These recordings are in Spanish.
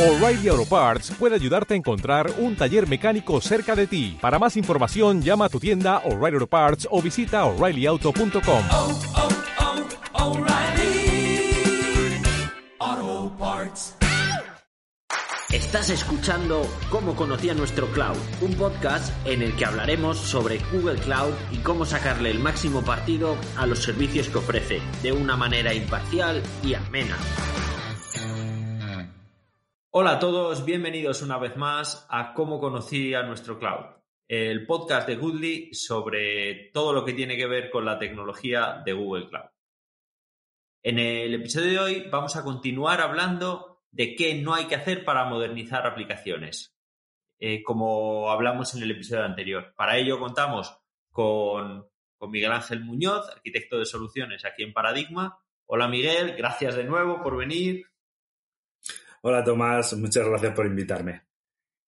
O'Reilly Auto Parts puede ayudarte a encontrar un taller mecánico cerca de ti. Para más información, llama a tu tienda O'Reilly Auto Parts o visita oreillyauto.com. oh, oh, Parts. Estás escuchando Cómo conocía nuestro cloud, un podcast en el que hablaremos sobre Google Cloud y cómo sacarle el máximo partido a los servicios que ofrece, de una manera imparcial y amena. Hola a todos, bienvenidos una vez más a Cómo conocí a nuestro cloud, el podcast de Goodly sobre todo lo que tiene que ver con la tecnología de Google Cloud. En el episodio de hoy vamos a continuar hablando de qué no hay que hacer para modernizar aplicaciones, eh, como hablamos en el episodio anterior. Para ello contamos con, con Miguel Ángel Muñoz, arquitecto de soluciones aquí en Paradigma. Hola Miguel, gracias de nuevo por venir. Hola Tomás, muchas gracias por invitarme.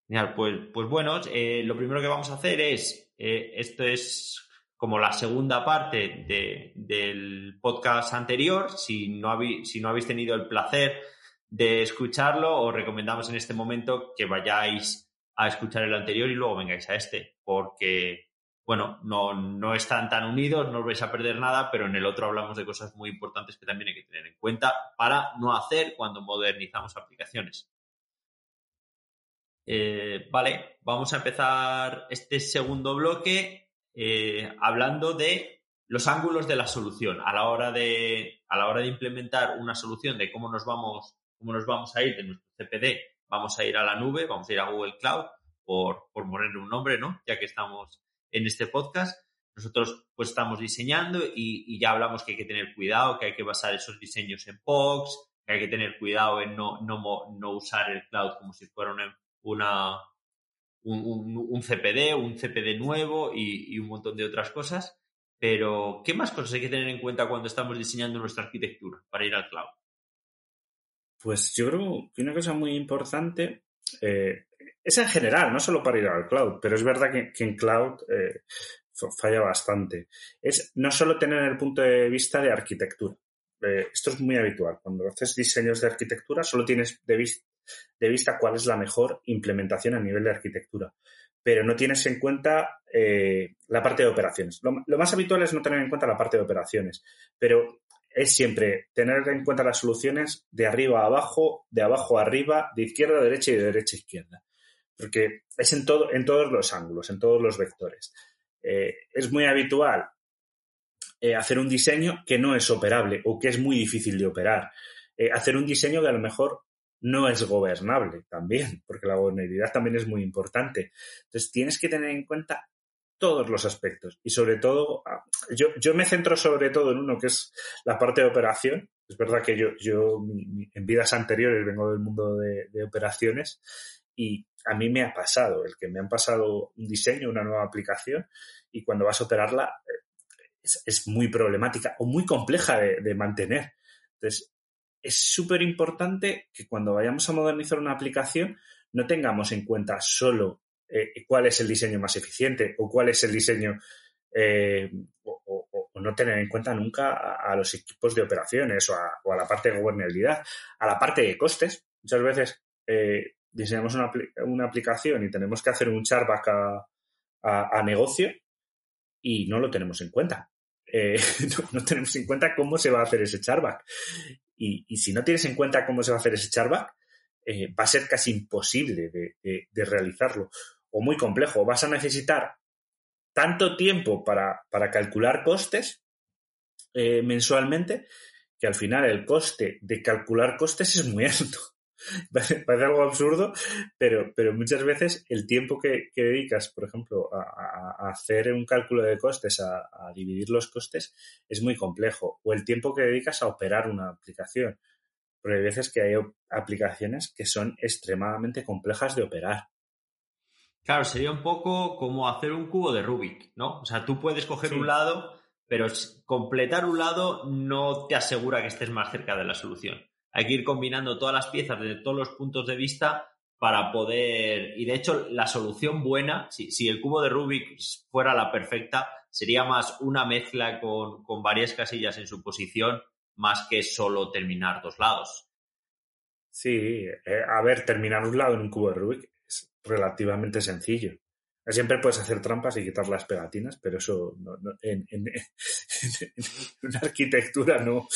Genial, pues, pues bueno, eh, lo primero que vamos a hacer es, eh, esto es como la segunda parte de- del podcast anterior. Si no, si no habéis tenido el placer de escucharlo, os recomendamos en este momento que vayáis a escuchar el anterior y luego vengáis a este, porque, bueno, no, no están tan unidos, no os vais a perder nada, pero en el otro hablamos de cosas muy importantes que también hay que tener en cuenta para no hacer cuando modernizamos aplicaciones. Eh, vale, vamos a empezar este segundo bloque eh, hablando de los ángulos de la solución a la hora de a la hora de implementar una solución de cómo nos vamos cómo nos vamos a ir de nuestro CPD vamos a ir a la nube vamos a ir a Google Cloud por por ponerle un nombre no ya que estamos en este podcast nosotros pues estamos diseñando y, ya hablamos que hay que tener cuidado que hay que basar esos diseños en POCs que hay que tener cuidado en no no, no usar el cloud como si fuera una una, un, un- un CPD, un CPD nuevo y, y un montón de otras cosas. Pero, ¿qué más cosas hay que tener en cuenta cuando estamos diseñando nuestra arquitectura para ir al cloud? Pues yo creo que una cosa muy importante eh, es en general, no solo para ir al cloud, pero es verdad que, en cloud eh, fa- falla bastante. Es no solo tener el punto de vista de arquitectura. Eh, esto es muy habitual. Cuando haces diseños de arquitectura, solo tienes de, vis- de vista cuál es la mejor implementación a nivel de arquitectura. Pero no tienes en cuenta eh, la parte de operaciones. Lo más habitual es no tener en cuenta la parte de operaciones, pero es siempre tener en cuenta las soluciones de arriba a abajo, de abajo a arriba, de izquierda a derecha y de derecha a izquierda. Porque es en, todo, en todos los ángulos, en todos los vectores. Eh, es muy habitual eh, hacer un diseño que no es operable o que es muy difícil de operar. Eh, hacer un diseño que a lo mejor no es gobernable también, porque la gobernabilidad también es muy importante. Entonces tienes que tener en cuenta todos los aspectos y sobre todo, ah, yo, yo me centro sobre todo en uno que es la parte de operación. Es verdad que yo, yo en vidas anteriores vengo del mundo de operaciones y a mí me ha pasado el que me han pasado un diseño, una nueva aplicación y cuando vas a operarla eh, es, muy problemática o muy compleja de, mantener. Entonces, es súper importante que cuando vayamos a modernizar una aplicación no tengamos en cuenta solo eh, cuál es el diseño más eficiente o cuál es el diseño eh, o no tener en cuenta nunca a, a los equipos de operaciones o a, o a la parte de gobernabilidad, a la parte de costes. Muchas veces eh, diseñamos una, una aplicación y tenemos que hacer un charback a, a- negocio y no lo tenemos en cuenta. Eh, no, tenemos en cuenta cómo se va a hacer ese charback. Y, y si no tienes en cuenta cómo se va a hacer ese charback, eh, va a ser casi imposible de, de- de realizarlo o muy complejo. Vas a necesitar tanto tiempo para, para calcular costes eh, mensualmente que al final el coste de calcular costes es muy alto. Parece, algo absurdo, pero, pero muchas veces el tiempo que, que dedicas, por ejemplo, a, hacer un cálculo de costes, a, a dividir los costes, es muy complejo. O el tiempo que dedicas a operar una aplicación. Porque hay veces que hay aplicaciones que son extremadamente complejas de operar. Claro, sería un poco como hacer un cubo de Rubik, ¿no? O sea, tú puedes coger Sí. un lado, pero completar un lado no te asegura que estés más cerca de la solución. Hay que ir combinando todas las piezas desde todos los puntos de vista para poder. Y de hecho, la solución buena, si, si el cubo de Rubik fuera la perfecta, sería más una mezcla con, con varias casillas en su posición, más que solo terminar dos lados. Sí, eh, a ver, terminar un lado en un cubo de Rubik es relativamente sencillo. Siempre puedes hacer trampas y quitar las pegatinas, pero eso no, no, en, en, en, una arquitectura no.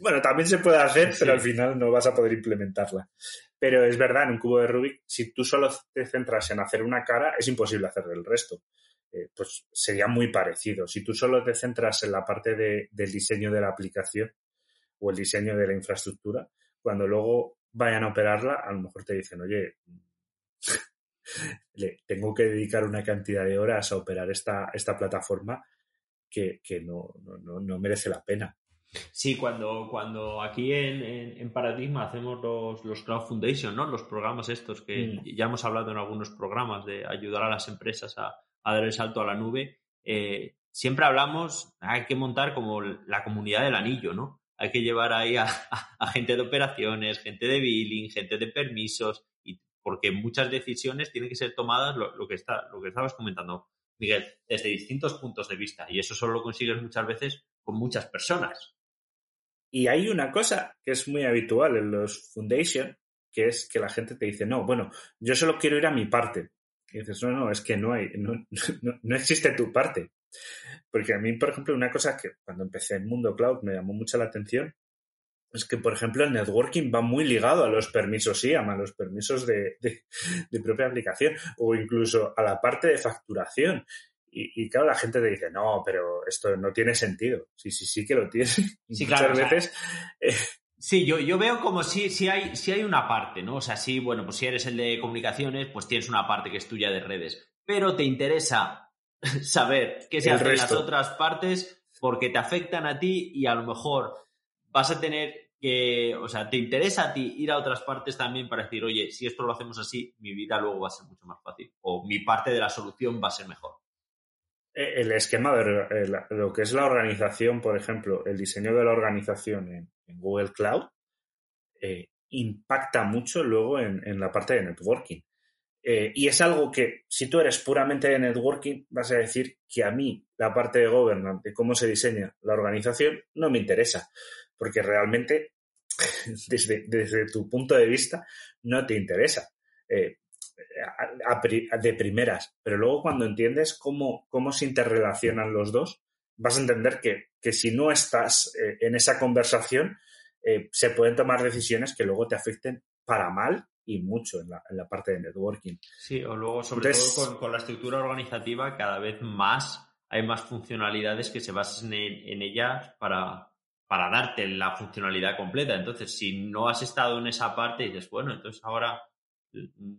Bueno, también se puede hacer, pero al final no vas a poder implementarla. Pero es verdad, en un cubo de Rubik, si tú solo te centras en hacer una cara, es imposible hacer el resto. Eh, pues sería muy parecido. Si tú solo te centras en la parte de, del diseño de la aplicación o el diseño de la infraestructura, cuando luego vayan a operarla, a lo mejor te dicen, oye, le tengo que dedicar una cantidad de horas a operar esta, esta plataforma que, que no, no, no, merece la pena. Sí, cuando, cuando aquí en, en, en Paradigma hacemos los, los, Cloud Foundation, ¿no? Los programas estos que mm. ya hemos hablado en algunos programas de ayudar a las empresas a, a dar el salto a la nube, eh, siempre hablamos, hay que montar como la comunidad del anillo, ¿no? Hay que llevar ahí a, a, a gente de operaciones, gente de billing, gente de permisos, porque muchas decisiones tienen que ser tomadas, lo, que, está, lo que estabas comentando, Miguel, desde distintos puntos de vista. Y eso solo lo consigues muchas veces con muchas personas. Y hay una cosa que es muy habitual en los foundation, que es que la gente te dice, no, bueno, yo solo quiero ir a mi parte. Y dices, no, no, es que no hay, no, no, no existe tu parte. Porque a mí, por ejemplo, una cosa que cuando empecé en Mundo Cloud me llamó mucho la atención es que, por ejemplo, el networking va muy ligado a los permisos IAM, a los permisos de, de, de propia aplicación o incluso a la parte de facturación. Y, y, claro, la gente te dice, no, pero esto no tiene sentido. Sí, sí, sí que lo tiene. Sí, Muchas claro, veces. O sea, eh, sí, yo, yo veo como si, si, hay, si hay una parte, ¿no? O sea, sí, bueno, pues si eres el de comunicaciones, pues tienes una parte que es tuya de redes. Pero te interesa saber qué se hace en las otras partes porque te afectan a ti y a lo mejor vas a tener que, o sea, te interesa a ti ir a otras partes también para decir, oye, si esto lo hacemos así, mi vida luego va a ser mucho más fácil o mi parte de la solución va a ser mejor. El esquema de lo que es la organización, por ejemplo, el diseño de la organización en, Google Cloud, eh, impacta mucho luego en, en, la parte de networking. Eh, y es algo que, si tú eres puramente de networking, vas a decir que a mí la parte de governance, de cómo se diseña la organización, no me interesa porque realmente desde, desde tu punto de vista no te interesa eh, a, a, de primeras, pero luego cuando entiendes cómo, cómo se interrelacionan los dos, vas a entender que, que si no estás eh, en esa conversación, eh, se pueden tomar decisiones que luego te afecten para mal y mucho en la, en la parte de networking. Sí, o luego sobre Entonces, todo con, con, la estructura organizativa cada vez más hay más funcionalidades que se basan en, en ellas para, para darte la funcionalidad completa. Entonces, si no has estado en esa parte, dices, bueno, entonces ahora mm,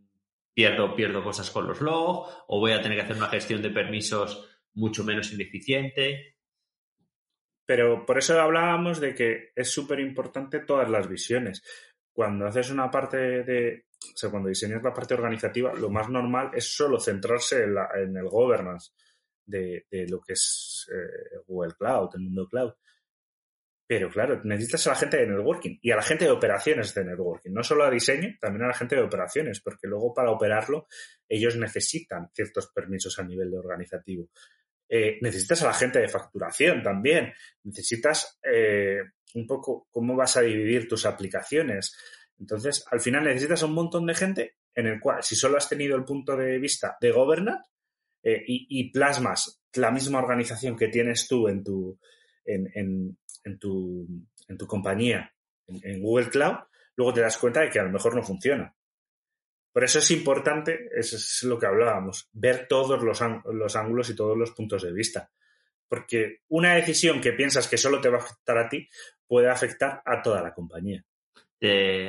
pierdo, pierdo cosas con los logs o voy a tener que hacer una gestión de permisos mucho menos ineficiente. Pero por eso hablábamos de que es súper importante todas las visiones. Cuando haces una parte de, o sea, cuando diseñas la parte organizativa, lo más normal es solo centrarse en, la, en el governance de, de, lo que es eh, Google Cloud, el mundo cloud. Pero claro, necesitas a la gente de networking y a la gente de operaciones de networking, no solo a diseño, también a la gente de operaciones, porque luego para operarlo ellos necesitan ciertos permisos a nivel de organizativo. Eh, necesitas a la gente de facturación también, necesitas eh, un poco cómo vas a dividir tus aplicaciones. Entonces, al final necesitas un montón de gente en el cual, si solo has tenido el punto de vista de governance eh, y, plasmas la misma organización que tienes tú en tu, en, en tu, en tu compañía en, Google Cloud, luego te das cuenta de que a lo mejor no funciona. Por eso es importante, eso es lo que hablábamos, ver todos los, los ángulos y todos los puntos de vista. Porque una decisión que piensas que solo te va a afectar a ti puede afectar a toda la compañía.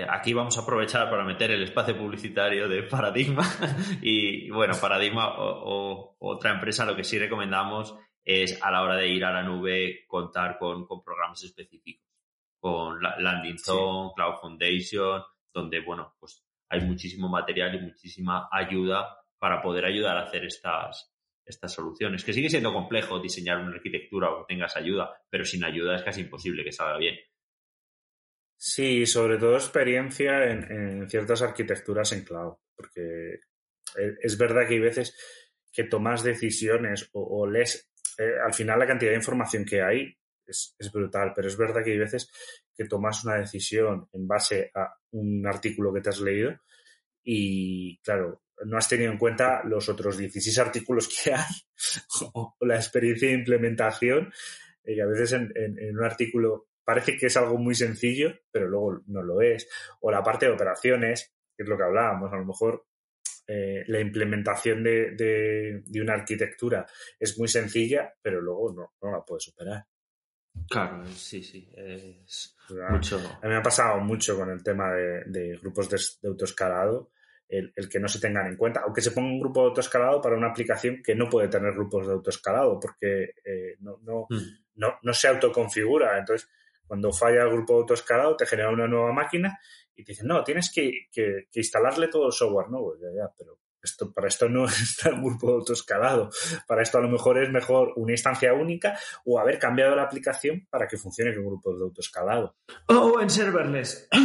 Aquí vamos a aprovechar para meter el espacio publicitario de Paradigma y bueno, Paradigma o, o, otra empresa lo que sí recomendamos es a la hora de ir a la nube contar con, con programas específicos, con Landing Zone, sí. Cloud Foundation, donde, bueno, pues hay muchísimo material y muchísima ayuda para poder ayudar a hacer estas, estas soluciones. Que sigue siendo complejo diseñar una arquitectura o que tengas ayuda, pero sin ayuda es casi imposible que salga bien. Sí, sobre todo experiencia en, en ciertas arquitecturas en cloud, porque es verdad que hay veces que tomas decisiones o, o lees eh, al final la cantidad de información que hay es, brutal, pero es verdad que hay veces que tomas una decisión en base a un artículo que te has leído y, claro, no has tenido en cuenta los otros 16 artículos que hay o la experiencia de implementación, y eh, a veces en, en, un artículo parece que es algo muy sencillo, pero luego no lo es, o la parte de operaciones, que es lo que hablábamos, a lo mejor eh, la implementación de, de, una arquitectura es muy sencilla, pero luego no, no la puedes superar. Claro, sí, sí. Es mucho... A mí me ha pasado mucho con el tema de, de grupos de, de autoescalado el, que no se tengan en cuenta, aunque se ponga un grupo de autoescalado para una aplicación que no puede tener grupos de autoescalado porque eh, no, no, mm. no, no, se autoconfigura. Entonces, cuando falla el grupo de autoescalado, te genera una nueva máquina y te dicen, no, tienes que, que, instalarle todo el software nuevo. Ya, ya, pero esto, para esto no está el grupo de autoescalado. Para esto a lo mejor es mejor una instancia única o haber cambiado la aplicación para que funcione con grupos de autoescalado. O en serverless.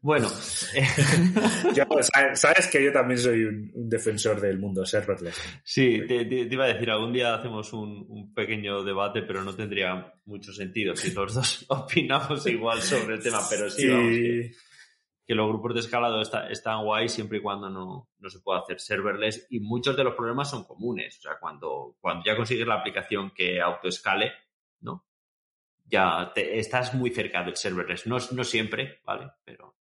Bueno, sabes que yo también soy un, defensor del mundo serverless. Sí, te, iba a decir, algún día hacemos un, pequeño debate, pero no tendría mucho sentido si los dos opinamos igual sobre el tema, pero sí, que, los grupos de escalado están guay siempre y cuando no, se pueda hacer serverless y muchos de los problemas son comunes. O sea, cuando, cuando ya consigues la aplicación que autoescale, ¿no? Ya estás muy cerca del serverless. No, no siempre, ¿vale? Pero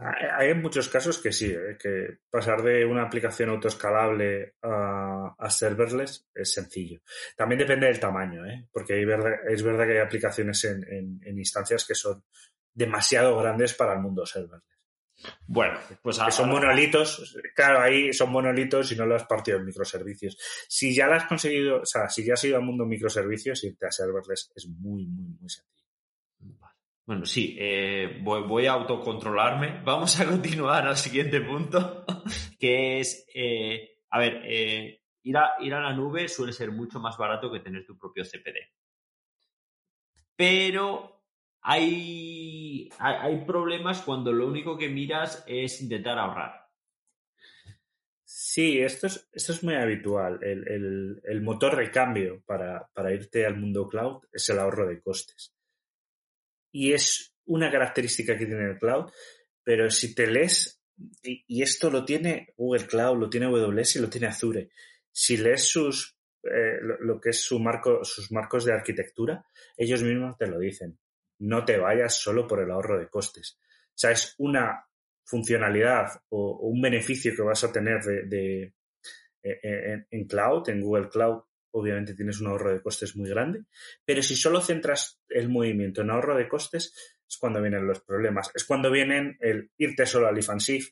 hay muchos casos que sí, ¿eh? que pasar de una aplicación autoescalable a, a, serverless es sencillo. También depende del tamaño, ¿eh? porque es verdad que hay aplicaciones en, instancias que son demasiado grandes para el mundo serverless. Bueno, pues son monolitos, claro, ahí son monolitos y no lo has partido en microservicios. Si ya lo has conseguido, o sea, si ya has ido al mundo microservicios, irte a serverless es muy, muy, muy sencillo. Bueno, sí, eh, voy, a autocontrolarme. Vamos a continuar al siguiente punto, que es, eh, a ver, eh, ir, a, ir a la nube suele ser mucho más barato que tener tu propio CPD. Pero hay, hay, problemas cuando lo único que miras es intentar ahorrar. Sí, esto es, esto es muy habitual. El, motor de cambio para, para irte al mundo cloud es el ahorro de costes y es una característica que tiene el cloud, pero si te lees, y, esto lo tiene Google Cloud, lo tiene AWS y lo tiene Azure, si lees sus, eh, lo, que es su marco, sus marcos de arquitectura, ellos mismos te lo dicen. No te vayas solo por el ahorro de costes. O sea, es una funcionalidad o, un beneficio que vas a tener de, eh, en, cloud, en Google Cloud, obviamente tienes un ahorro de costes muy grande, pero si solo centras el movimiento en ahorro de costes, es cuando vienen los problemas. Es cuando vienen el irte solo al if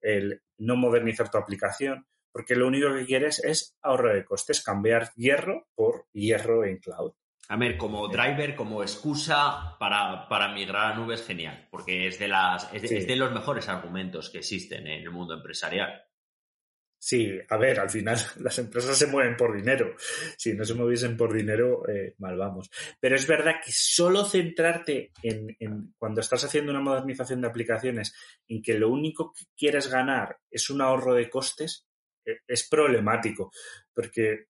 el no modernizar tu aplicación, porque lo único que quieres es ahorro de costes, cambiar hierro por hierro en cloud. A ver, como driver, como excusa para, para migrar a nubes, genial, porque es de, las, es de los mejores argumentos que existen en el mundo empresarial. Sí, a ver, al final las empresas se mueven por dinero. Si no se moviesen por dinero, eh, mal vamos. Pero es verdad que solo centrarte en, en, cuando estás haciendo una modernización de aplicaciones en que lo único que quieres ganar es un ahorro de costes, eh, es problemático. Porque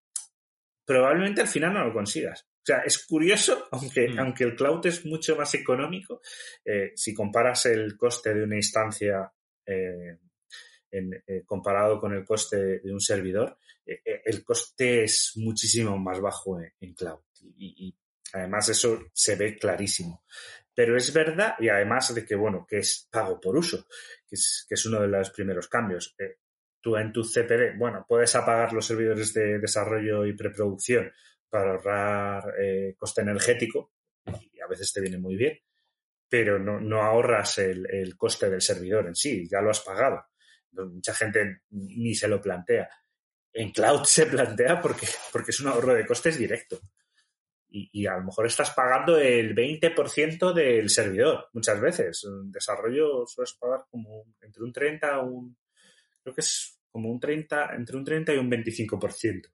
probablemente al final no lo consigas. O sea, es curioso, aunque, mm. aunque el cloud es mucho más económico, eh, si comparas el coste de una instancia eh, comparado con el coste de un servidor, eh, eh, el coste es muchísimo más bajo en, cloud. Y, además eso se ve clarísimo. Pero es verdad, y además de que, bueno, que es pago por uso, que es, que es uno de los primeros cambios. tú en tu CPD, bueno, puedes apagar los servidores de desarrollo y preproducción para ahorrar coste energético, y a veces te viene muy bien, pero no, no ahorras el, el, coste del servidor en sí, ya lo has pagado mucha gente ni se lo plantea. En cloud se plantea porque, porque es un ahorro de costes directo. Y, a lo mejor estás pagando el 20% del servidor muchas veces. En desarrollo sueles pagar como entre un 30 un, creo que es como un 30, entre un 30 y un 25%.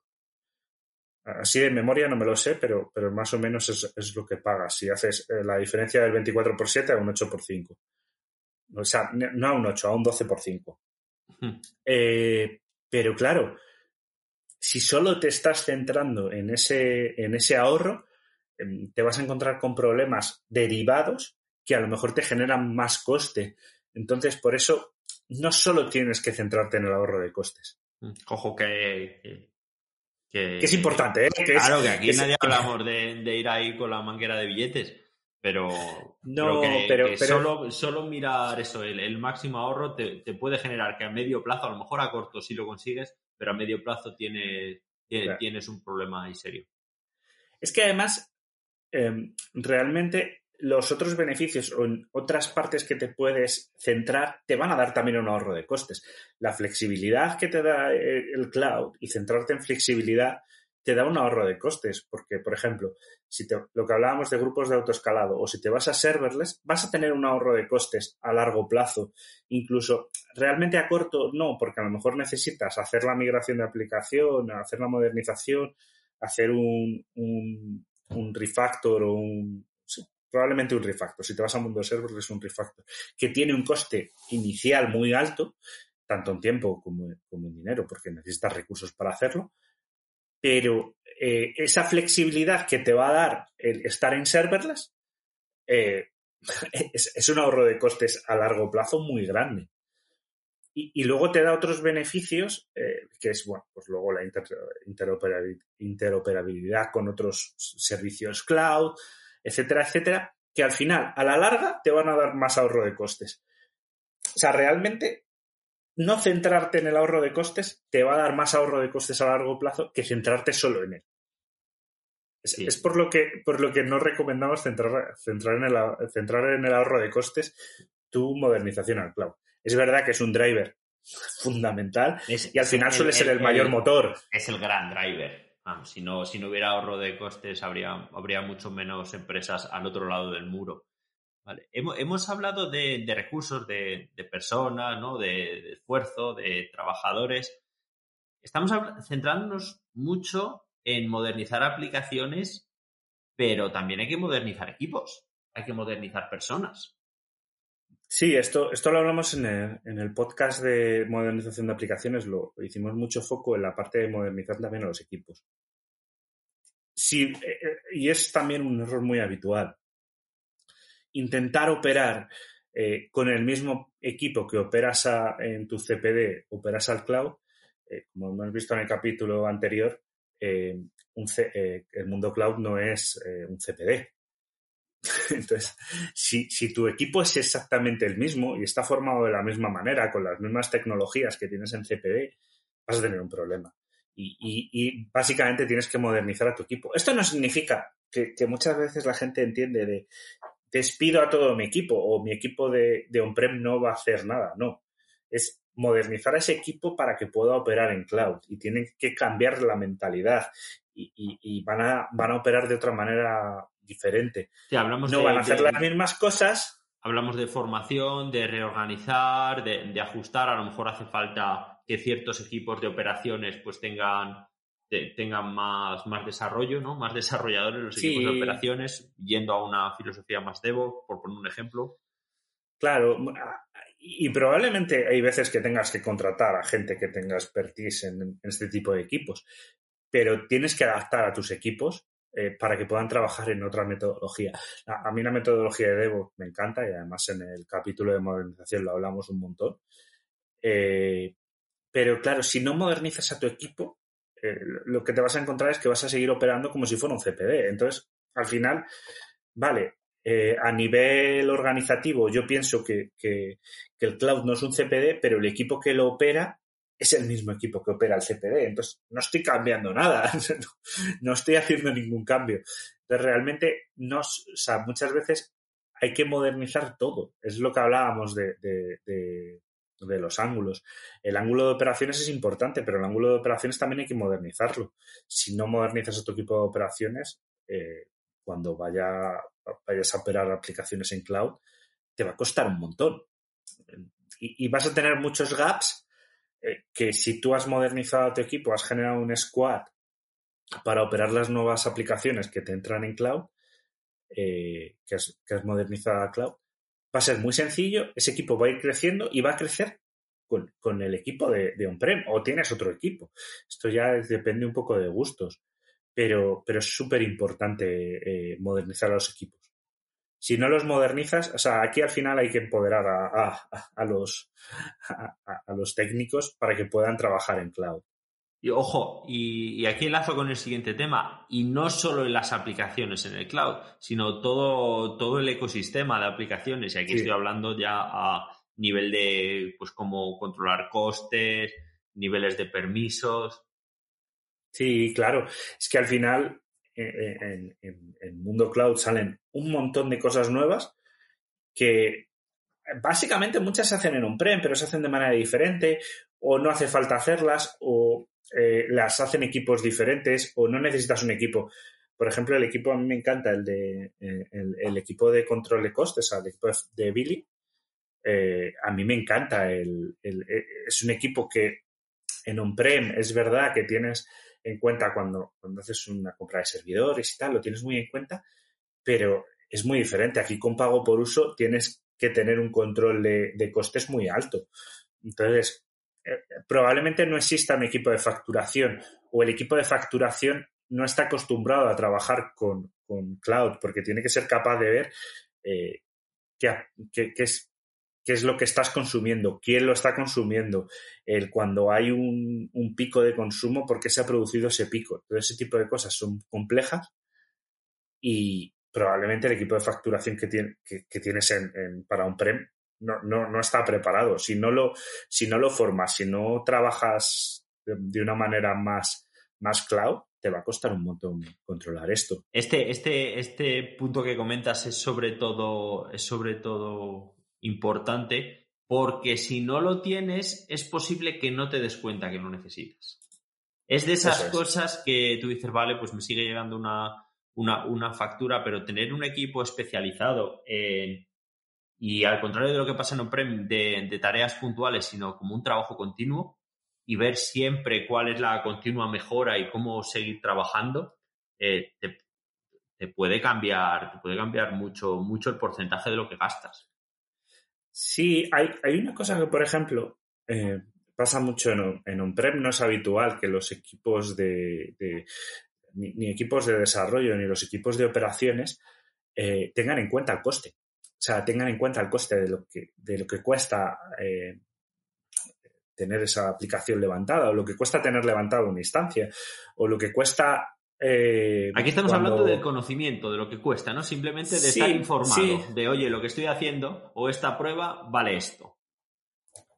Así de memoria no me lo sé, pero, pero más o menos es, es lo que pagas. Si haces eh, la diferencia del 24 por 7 a un 8 por 5. O sea, no a un 8, a un 12 por 5. Eh, pero claro, si solo te estás centrando en ese, en ese ahorro, em, te vas a encontrar con problemas derivados que a lo mejor te generan más coste. Entonces, por eso, no solo tienes que centrarte en el ahorro de costes. Ojo que, que, que es importante, ¿eh? Que claro, es, que aquí que es- nadie hablamos de, de ir ahí con la manguera de billetes, pero, No, pero- solo, solo mirar eso, el, el máximo ahorro te, te puede generar que a medio plazo, a lo mejor a corto sí lo consigues, pero a medio plazo tienes, tiene- Claro. tienes un problema ahí serio. Es que además, em, realmente los otros beneficios o en otras partes que te puedes centrar te van a dar también un ahorro de costes. La flexibilidad que te da eh, el cloud y centrarte en flexibilidad te da un ahorro de costes, porque, por ejemplo, si te- lo que hablábamos de grupos de autoescalado o si te vas a serverless, vas a tener un ahorro de costes a largo plazo. Incluso realmente a corto no, porque a lo mejor necesitas hacer la migración de aplicación, hacer la modernización, hacer un, un, un refactor o un... probablemente un refactor. Si te vas a mundo server es un refactor. Que tiene un coste inicial muy alto, tanto en tiempo como, en dinero, porque necesitas recursos para hacerlo. Pero eh, esa flexibilidad que te va a dar el estar en serverless eh, es, un ahorro de costes a largo plazo muy grande. Y, luego te da otros beneficios, eh, que es, bueno, pues luego la inter- interoperabil- interoperabilidad con otros servicios cloud, etcétera, etcétera, que al final, a la larga, te van a dar más ahorro de costes. O sea, realmente, no centrarte en el ahorro de costes te va a dar más ahorro de costes a largo plazo que centrarte solo en él. Es, Sí. es por lo que por lo que no recomendamos centrar, centrar, en el, centrar en el ahorro de costes tu modernización al cloud. Es verdad que es un driver fundamental Es- y al final el- suele ser el, el- mayor motor. Es el gran driver. Si, no, si no hubiera ahorro de costes, habría, habría mucho menos empresas al otro lado del muro. Hemos, hemos hablado de, de recursos, de, de personas, ¿no? de, de esfuerzo, de trabajadores. Estamos centrándonos mucho en modernizar aplicaciones, pero también hay que modernizar equipos, hay que modernizar personas. Sí, esto, esto lo hablamos en el, podcast de modernización de aplicaciones, lo hicimos mucho foco en la parte de modernizar también a los equipos. Sí, eh, eh, y es también un error muy habitual. Intentar operar eh, con el mismo equipo que operas en tu CPD, operas al cloud, como hemos visto en el capítulo anterior, el mundo cloud no es un CPD. Entonces, si, tu equipo es exactamente el mismo y está formado de la misma manera, con las mismas tecnologías que tienes en CPD, vas a tener un problema. Y, básicamente tienes que modernizar a tu equipo. Esto no significa que, muchas veces la gente entiende de despido a todo mi equipo o mi equipo de, on-prem no va a hacer nada. No. Es modernizar a ese equipo para que pueda operar en cloud y tienen que cambiar la mentalidad y, van a operar de otra manera diferente. Sí, hablamos No de- van a hacer de- las mismas cosas, Hablamos de formación, de reorganizar, de, de ajustar. A lo mejor hace falta que ciertos equipos de operaciones pues tengan, te- tengan más, más desarrollo, ¿no? Más desarrolladores los Sí. equipos de operaciones, yendo a una filosofía más DevOps, por poner un ejemplo. Claro, y y probablemente hay veces que tengas que contratar a gente que tenga expertise en, en este tipo de equipos, pero tienes que adaptar a tus equipos eh, para que puedan trabajar en otra metodología. A, mí la metodología de DevOps me encanta y además en el capítulo de modernización lo hablamos un montón. Eh, pero claro, si no modernizas a tu equipo, eh, lo que te vas a encontrar es que vas a seguir operando como si fuera un CPD. Entonces, al final, vale, a nivel organizativo yo pienso que, que el cloud no es un CPD, pero el equipo que lo opera es el mismo equipo que opera el CPD. Entonces, no estoy cambiando nada, no, estoy haciendo ningún cambio. Entonces, realmente, no, o sea, muchas veces hay que modernizar todo. Es lo que hablábamos de, de, los ángulos. El ángulo de operaciones es importante, pero el ángulo de operaciones también hay que modernizarlo. Si no modernizas tu equipo de operaciones, eh, cuando vaya, vayas a operar aplicaciones en cloud, te va a costar un montón. Y vas a tener muchos gaps eh, que si tú has modernizado tu equipo, has generado un squad para operar las nuevas aplicaciones que te entran en cloud, eh, que, has, modernizado a cloud, va a ser muy sencillo, ese equipo va a ir creciendo y va a crecer con, el equipo de, de on-prem o tienes otro equipo. Esto ya depende un poco de gustos. pero, pero es súper importante eh, modernizar a los equipos. Si no los modernizas, o sea, aquí al final hay que empoderar a, a, los, a, los técnicos para que puedan trabajar en cloud. Y ojo, y, y, aquí enlazo con el siguiente tema, y no solo en las aplicaciones en el cloud, sino todo, todo el ecosistema de aplicaciones, y aquí estoy hablando ya a nivel de, pues, cómo controlar costes, niveles de permisos. Sí, claro, es que al final eh, en, el mundo cloud salen un montón de cosas nuevas que básicamente muchas se hacen en un prem, pero se hacen de manera diferente, o no hace falta hacerlas, o eh, las hacen equipos diferentes, o no necesitas un equipo. Por ejemplo, el equipo a mí me encanta, el de eh, el, equipo de control de costes, el equipo de Billy. a mí me encanta. El, es un equipo que en un prem es verdad que tienes en cuenta cuando, cuando haces una compra de servidores y tal, lo tienes muy en cuenta, pero es muy diferente. Aquí con pago por uso tienes que tener un control de, costes muy alto. Entonces, eh, probablemente no exista un equipo de facturación o el equipo de facturación no está acostumbrado a trabajar con, cloud porque tiene que ser capaz de ver eh, qué, es, qué es lo que estás consumiendo, quién lo está consumiendo, el cuando hay un, pico de consumo, por qué se ha producido ese pico. Todo ese tipo de cosas son complejas y probablemente el equipo de facturación que, tienes para un PREM no, está preparado. Si no, lo, si no lo formas, si no trabajas de, una manera más, más cloud, te va a costar un montón controlar esto. Este, este, este punto que comentas es sobre todo, es sobre todo importante porque si no lo tienes es posible que no te des cuenta que lo necesitas. Es de esas cosas que tú dices, vale, pues me sigue llegando una, una, factura, pero tener un equipo especializado y al contrario de lo que pasa en on de, tareas puntuales, sino como un trabajo continuo y ver siempre cuál es la continua mejora y cómo seguir trabajando, eh, te, te, puede cambiar, te puede cambiar mucho, mucho el porcentaje de lo que gastas. Sí, hay, hay una cosa que, por ejemplo, eh, pasa mucho en, en on-prem, no es habitual que los equipos de, ni, equipos de desarrollo ni los equipos de operaciones eh, tengan en cuenta el coste. O sea, tengan en cuenta el coste de lo que, de lo que cuesta eh, tener esa aplicación levantada, o lo que cuesta tener levantada una instancia, o lo que cuesta eh, Aquí estamos hablando del conocimiento, de lo que cuesta, ¿no? Simplemente de estar informado, de oye, lo que estoy haciendo o esta prueba vale esto.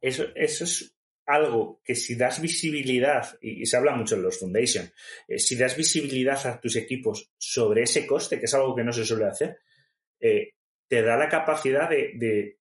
Eso, eso es algo que si das visibilidad, y, se habla mucho en los Foundation, eh, si das visibilidad a tus equipos sobre ese coste, que es algo que no se suele hacer, eh, te da la capacidad de,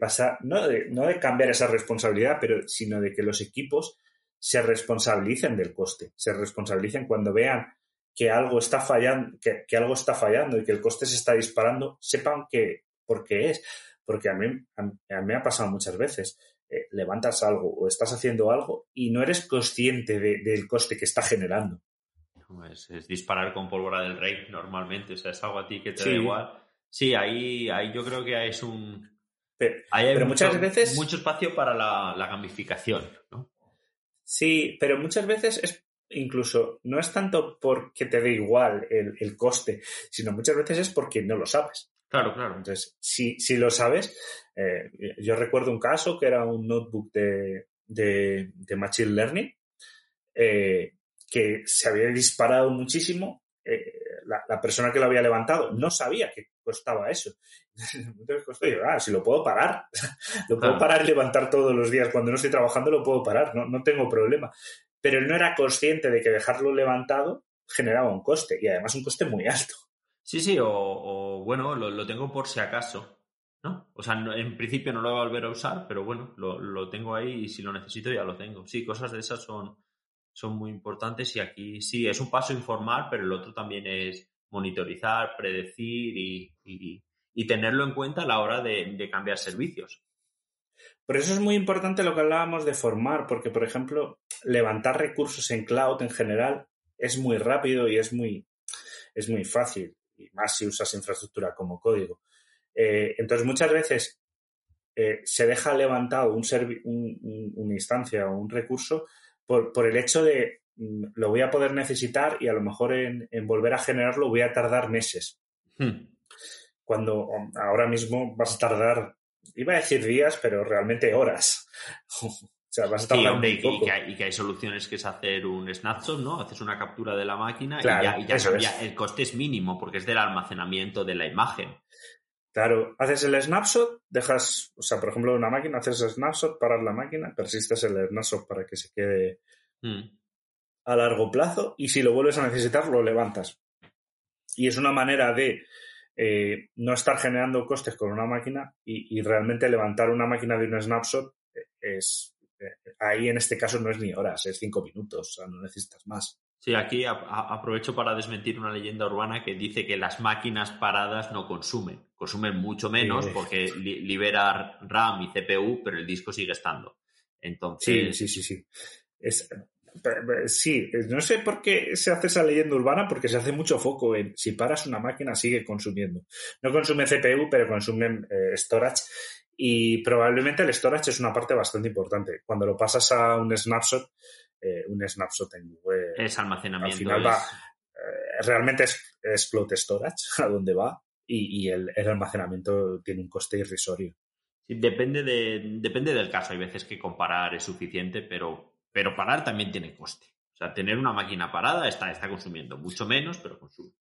pasar, no de, no de cambiar esa responsabilidad, pero sino de que los equipos se responsabilicen del coste, se responsabilicen cuando vean que algo está fallando, que, algo está fallando y que el coste se está disparando, sepan que por qué es. Porque a mí, a, mí me ha pasado muchas veces. Eh, levantas algo o estás haciendo algo y no eres consciente del coste que está generando. Es, disparar con pólvora del rey normalmente, o sea, es algo a ti que te da igual. Sí, ahí, ahí yo creo que es un... Pero, hay muchas mucho, veces... Mucho espacio para la, la gamificación, ¿no? Sí, pero muchas veces es incluso no es tanto porque te dé igual el, coste, sino muchas veces es porque no lo sabes. Claro, claro. Entonces, si, si lo sabes, eh, yo recuerdo un caso que era un notebook de, de, Machine Learning eh, que se había disparado muchísimo. Eh, la, persona que lo había levantado no sabía que costaba eso. Entonces, ah, si lo puedo parar, lo puedo parar y levantar todos los días. Cuando no estoy trabajando lo puedo parar, no, no tengo problema pero él no era consciente de que dejarlo levantado generaba un coste y además un coste muy alto. Sí, sí, o, bueno, lo, tengo por si acaso, ¿no? O sea, en principio no lo voy a volver a usar, pero bueno, lo, tengo ahí y si lo necesito ya lo tengo. Sí, cosas de esas son, son muy importantes y aquí sí, es un paso informar, pero el otro también es monitorizar, predecir y, tenerlo en cuenta a la hora de cambiar servicios. Por eso es muy importante lo que hablábamos de formar, porque, por ejemplo, levantar recursos en cloud en general es muy rápido y es muy, es muy fácil, y más si usas infraestructura como código. Eh, entonces, muchas veces eh, se deja levantado un una instancia o un recurso por, el hecho de, mm, lo voy a poder necesitar y a lo mejor en, en volver a generarlo voy a tardar meses. Hmm. Cuando um, ahora mismo vas a tardar, iba a decir días, pero realmente horas. o sea, vas a Sí, hombre, y que, y poco. que hay, y que hay soluciones que es hacer un snapshot, ¿no? Haces una captura de la máquina Claro, y ya, y ya. El coste es mínimo porque es del almacenamiento de la imagen. Claro, haces el snapshot, dejas, o sea, por ejemplo, una máquina, haces el snapshot, paras la máquina, persistes el snapshot para que se quede Hmm. a largo plazo y si lo vuelves a necesitar, lo levantas. Y es una manera de eh, no estar generando costes con una máquina y, y realmente levantar una máquina de un snapshot eh, es... ahí en este caso no es ni horas, es cinco minutos, o sea, no necesitas más. Sí, aquí a- a- aprovecho para desmentir una leyenda urbana que dice que las máquinas paradas no consumen. Consumen mucho menos Sí. porque li- libera RAM y CPU, pero el disco sigue estando. Sí, Entonces, sí, sí, sí. Es, pe- sí, no sé por qué se hace esa leyenda urbana, porque se hace mucho foco en si paras una máquina sigue consumiendo. No consume CPU, pero consume eh, storage y probablemente el storage es una parte bastante importante. Cuando lo pasas a un snapshot, eh, un snapshot en web, es almacenamiento. al final es- va, eh, realmente es, es float storage a donde va y, y el, el almacenamiento tiene un coste irrisorio. Sí, depende, de, depende del caso. Hay veces que comparar es suficiente, pero, pero parar también tiene coste. O sea, tener una máquina parada está, está consumiendo mucho menos, pero consume.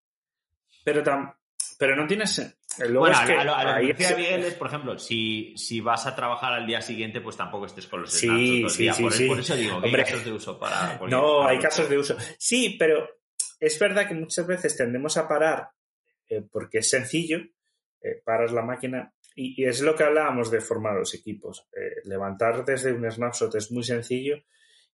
Pero, tam- pero no tienes... Luego bueno, es que a lo, a lo que ahí me refiero, se- Miguel, es, por ejemplo, si, si vas a trabajar al día siguiente, pues tampoco estés con los Sí, snapshots todo el sí, día. sí, por, sí. por eso digo que Hombre. hay casos de uso para... No, hay casos de uso. Sí, pero es verdad que muchas veces tendemos a parar eh, porque es sencillo, eh, paras la máquina y, y es lo que hablábamos de formar los equipos. Eh, levantar desde un snapshot es muy sencillo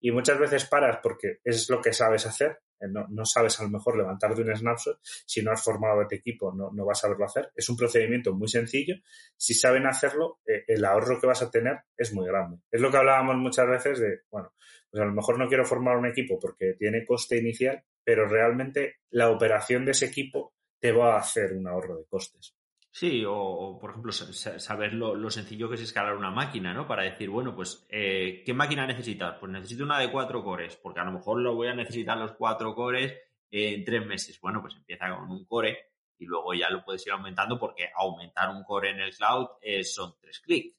y muchas veces paras porque es lo que sabes hacer. Eh, No, no sabes a lo mejor levantar de un snapshot. Si no has formado este equipo, no, no vas a saberlo hacer. Es un procedimiento muy sencillo. Si saben hacerlo, eh, el ahorro que vas a tener es muy grande. Es lo que hablábamos muchas veces de, bueno, pues a lo mejor no quiero formar un equipo porque tiene coste inicial, pero realmente la operación de ese equipo te va a hacer un ahorro de costes. Sí, o, o, por ejemplo, sa- sa- saber lo, lo sencillo que es escalar una máquina, ¿no? Para decir, bueno, pues, eh, ¿qué máquina necesitas? Pues necesito una de cuatro cores, porque a lo mejor lo voy a necesitar los cuatro cores en tres meses. Bueno, pues empieza con un core y luego ya lo puedes ir aumentando porque aumentar un core en el cloud es- son tres clics.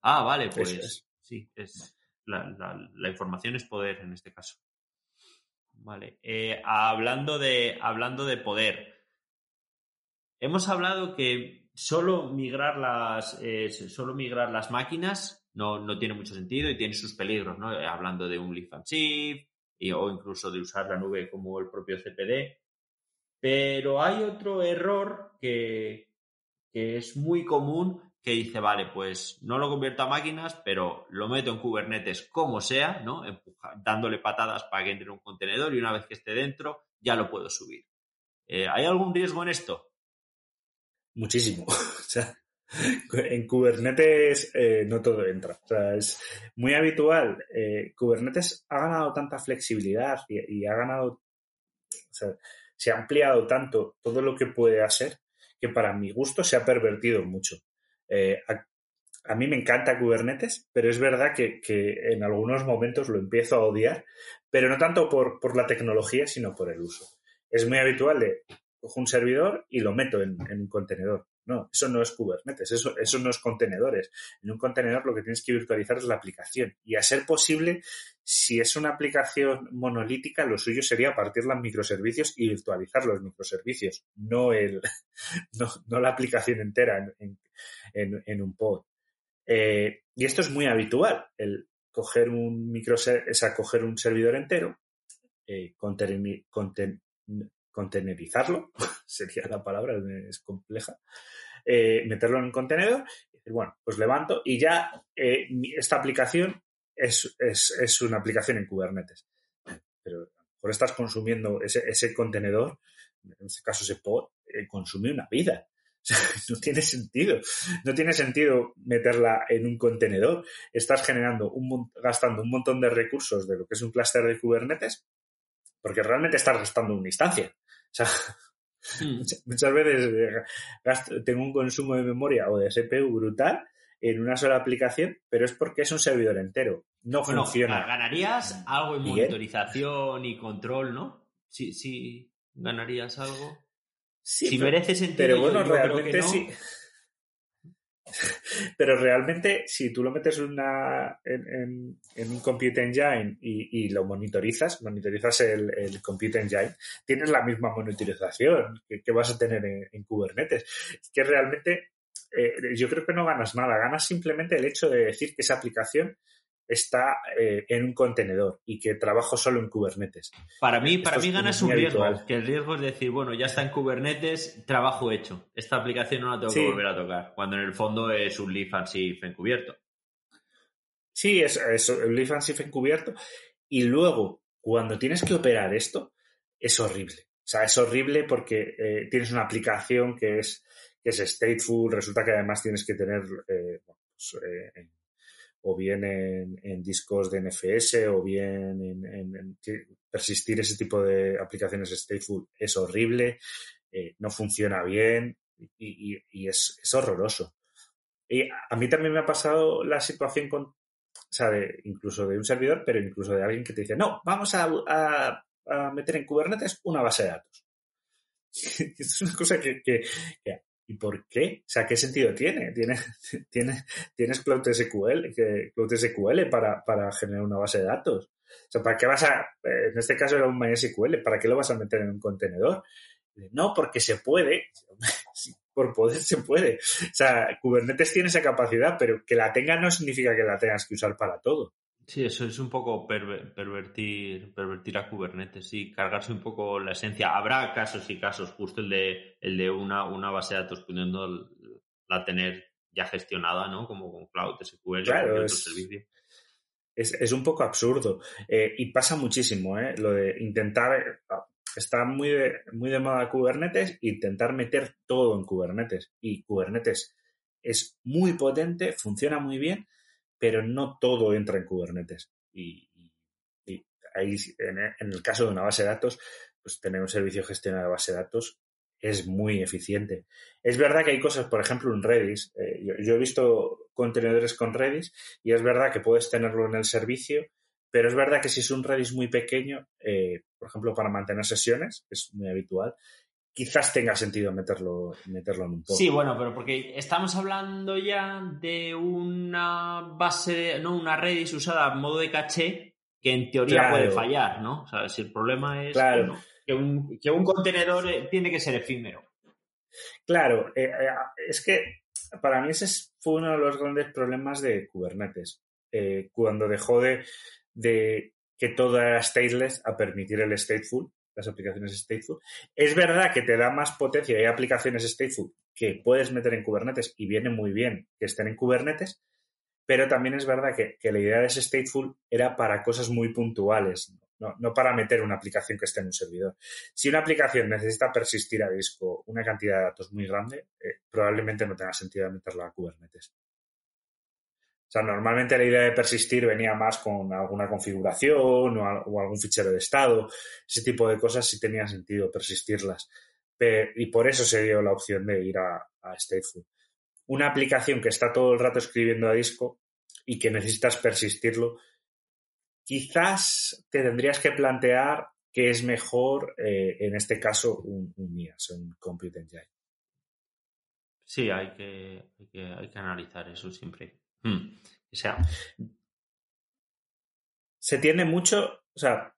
Ah, vale, pues es. sí, es la, la- la información es poder en este caso. Vale. Eh, hablando de hablando de poder, hemos hablado que solo migrar las eh, solo migrar las máquinas no, no tiene mucho sentido y tiene sus peligros, ¿no? Eh, Hablando de un lift and shift y- o incluso de usar la nube como el propio CPD. Pero hay otro error que, que es muy común que dice, vale, pues no lo convierto a máquinas, pero lo meto en Kubernetes como sea, ¿no? Empuja- dándole patadas para que entre en un contenedor y una vez que esté dentro ya lo puedo subir. Eh, ¿Hay algún riesgo en esto? Muchísimo. O sea, en Kubernetes eh, no todo entra. O sea, es muy habitual. Eh, Kubernetes ha ganado tanta flexibilidad y, ha ganado, o sea, se ha ampliado tanto todo lo que puede hacer que para mi gusto se ha pervertido mucho. Eh, a, a mí me encanta Kubernetes, pero es verdad que, que en algunos momentos lo empiezo a odiar, pero no tanto por, por la tecnología, sino por el uso. Es muy habitual de cojo un servidor y lo meto en, en un contenedor. No, eso no es Kubernetes, eso, eso no es contenedores. En un contenedor lo que tienes que virtualizar es la aplicación. Y a ser posible, si es una aplicación monolítica, lo suyo sería partir los microservicios y virtualizar los microservicios, no, el, no, no la aplicación entera en, en, en, en un pod. Eh, y esto es muy habitual, el coger un microser o sea, coger un servidor entero, eh, conten conten contenerizarlo, sería la palabra, es compleja, eh, meterlo en un contenedor, y bueno, pues levanto y ya eh, esta aplicación es, es, es, una aplicación en Kubernetes. Pero a lo mejor estás consumiendo ese, ese contenedor, en este caso ese pod, eh, consume una vida. No tiene sentido. No tiene sentido meterla en un contenedor. Estás generando un, gastando un montón de recursos de lo que es un clúster de Kubernetes porque realmente estás gastando una instancia. O sea, mm. muchas, veces gasto, tengo un consumo de memoria o de CPU brutal en una sola aplicación, pero es porque es un servidor entero. No Bueno, funciona. ganarías algo en monitorización y control, ¿no? Sí, sí, ganarías algo. Sí, si pero- merece sentido, Pero yo- bueno, yo creo que realmente no. sí. Pero realmente, si tú lo metes una, en, en- un Compute Engine y, lo monitorizas, monitorizas el, Compute Engine, tienes la misma monitorización que, vas a tener en, Kubernetes. Es que realmente eh, yo creo que no ganas nada, ganas simplemente el hecho de decir que esa aplicación está eh, en un contenedor y que trabajo solo en Kubernetes. Para mí, para mí ganas un riesgo, habitual. que el riesgo es decir, bueno, ya está en Kubernetes, trabajo hecho. Esta aplicación no la tengo Sí. que volver a tocar, cuando en el fondo es un leaf and shift encubierto. Sí, es, es el Leaf and Shift encubierto. Y luego, cuando tienes que operar esto, es horrible. O sea, es horrible porque eh, tienes una aplicación que es, que es stateful, resulta que además tienes que tener eh, pues, eh, o bien en, discos de NFS o bien en, persistir ese tipo de aplicaciones stateful es horrible, eh, no funciona bien y, es, horroroso. Y a mí también me ha pasado la situación con, o sea, incluso de un servidor, pero incluso de alguien que te dice, no, vamos a, meter en Kubernetes una base de datos. es una cosa que- ¿Y por qué? O sea, ¿qué sentido tiene? ¿Tiene, tiene tienes Cloud SQL, que, Cloud SQL para, para generar una base de datos. O sea, ¿para qué vas a, eh, en este caso era un MySQL, ¿para qué lo vas a meter en un contenedor? No, porque se puede. Por poder se puede. O sea, Kubernetes tiene esa capacidad, pero que la tenga no significa que la tengas que usar para todo. Sí, eso es un poco perver- pervertir, pervertir a Kubernetes, sí, cargarse un poco la esencia. Habrá casos y casos, justo el de, el de una, una base de datos pudiendo la tener ya gestionada, ¿no? Como con Cloud, SQL, Claro, cualquier es- otro servicio. Es, es un poco absurdo. Eh, y pasa muchísimo, ¿eh? Lo de intentar. eh, Está muy de, muy de moda Kubernetes, intentar meter todo en Kubernetes. Y Kubernetes es muy potente, funciona muy bien, pero no todo entra en Kubernetes. Y, ahí, en, el caso de una base de datos, pues tener un servicio gestionado de base de datos es muy eficiente. Es verdad que hay cosas, por ejemplo, en Redis. eh, yo, yo he visto contenedores con Redis y es verdad que puedes tenerlo en el servicio, pero es verdad que si es un Redis muy pequeño, eh, por ejemplo, para mantener sesiones, es muy habitual, quizás tenga sentido meterlo, meterlo en un poco. Sí, bueno, pero porque estamos hablando ya de una base, no, una Redis usada a modo de caché que en teoría Claro. puede fallar, ¿no? O sea, si el problema es Claro. que, no, que un, que un contenedor eh, tiene que ser efímero. Claro, eh, eh, es que para mí ese es- fue uno de los grandes problemas de Kubernetes. Eh, cuando dejó de, de que todo era stateless a permitir el stateful, las aplicaciones stateful. Es verdad que te da más potencia hay aplicaciones stateful que puedes meter en Kubernetes y viene muy bien que estén en Kubernetes, pero también es verdad que, que la idea de ese stateful era para cosas muy puntuales, no, no para meter una aplicación que esté en un servidor. Si una aplicación necesita persistir a disco una cantidad de datos muy grande, eh, probablemente no tenga sentido meterla a Kubernetes. O sea, normalmente la idea de persistir venía más con alguna configuración o, al- o algún fichero de estado. Ese tipo de cosas sí tenía sentido persistirlas. Pe- y por eso se dio la opción de ir a, Stateful. Una aplicación que está todo el rato escribiendo a disco y que necesitas persistirlo, quizás te tendrías que plantear que es mejor, eh, en este caso, un, un IaaS, un Compute Engine. Sí, hay que, hay que, hay que analizar eso siempre. Hmm. O sea, se tiende mucho, o sea,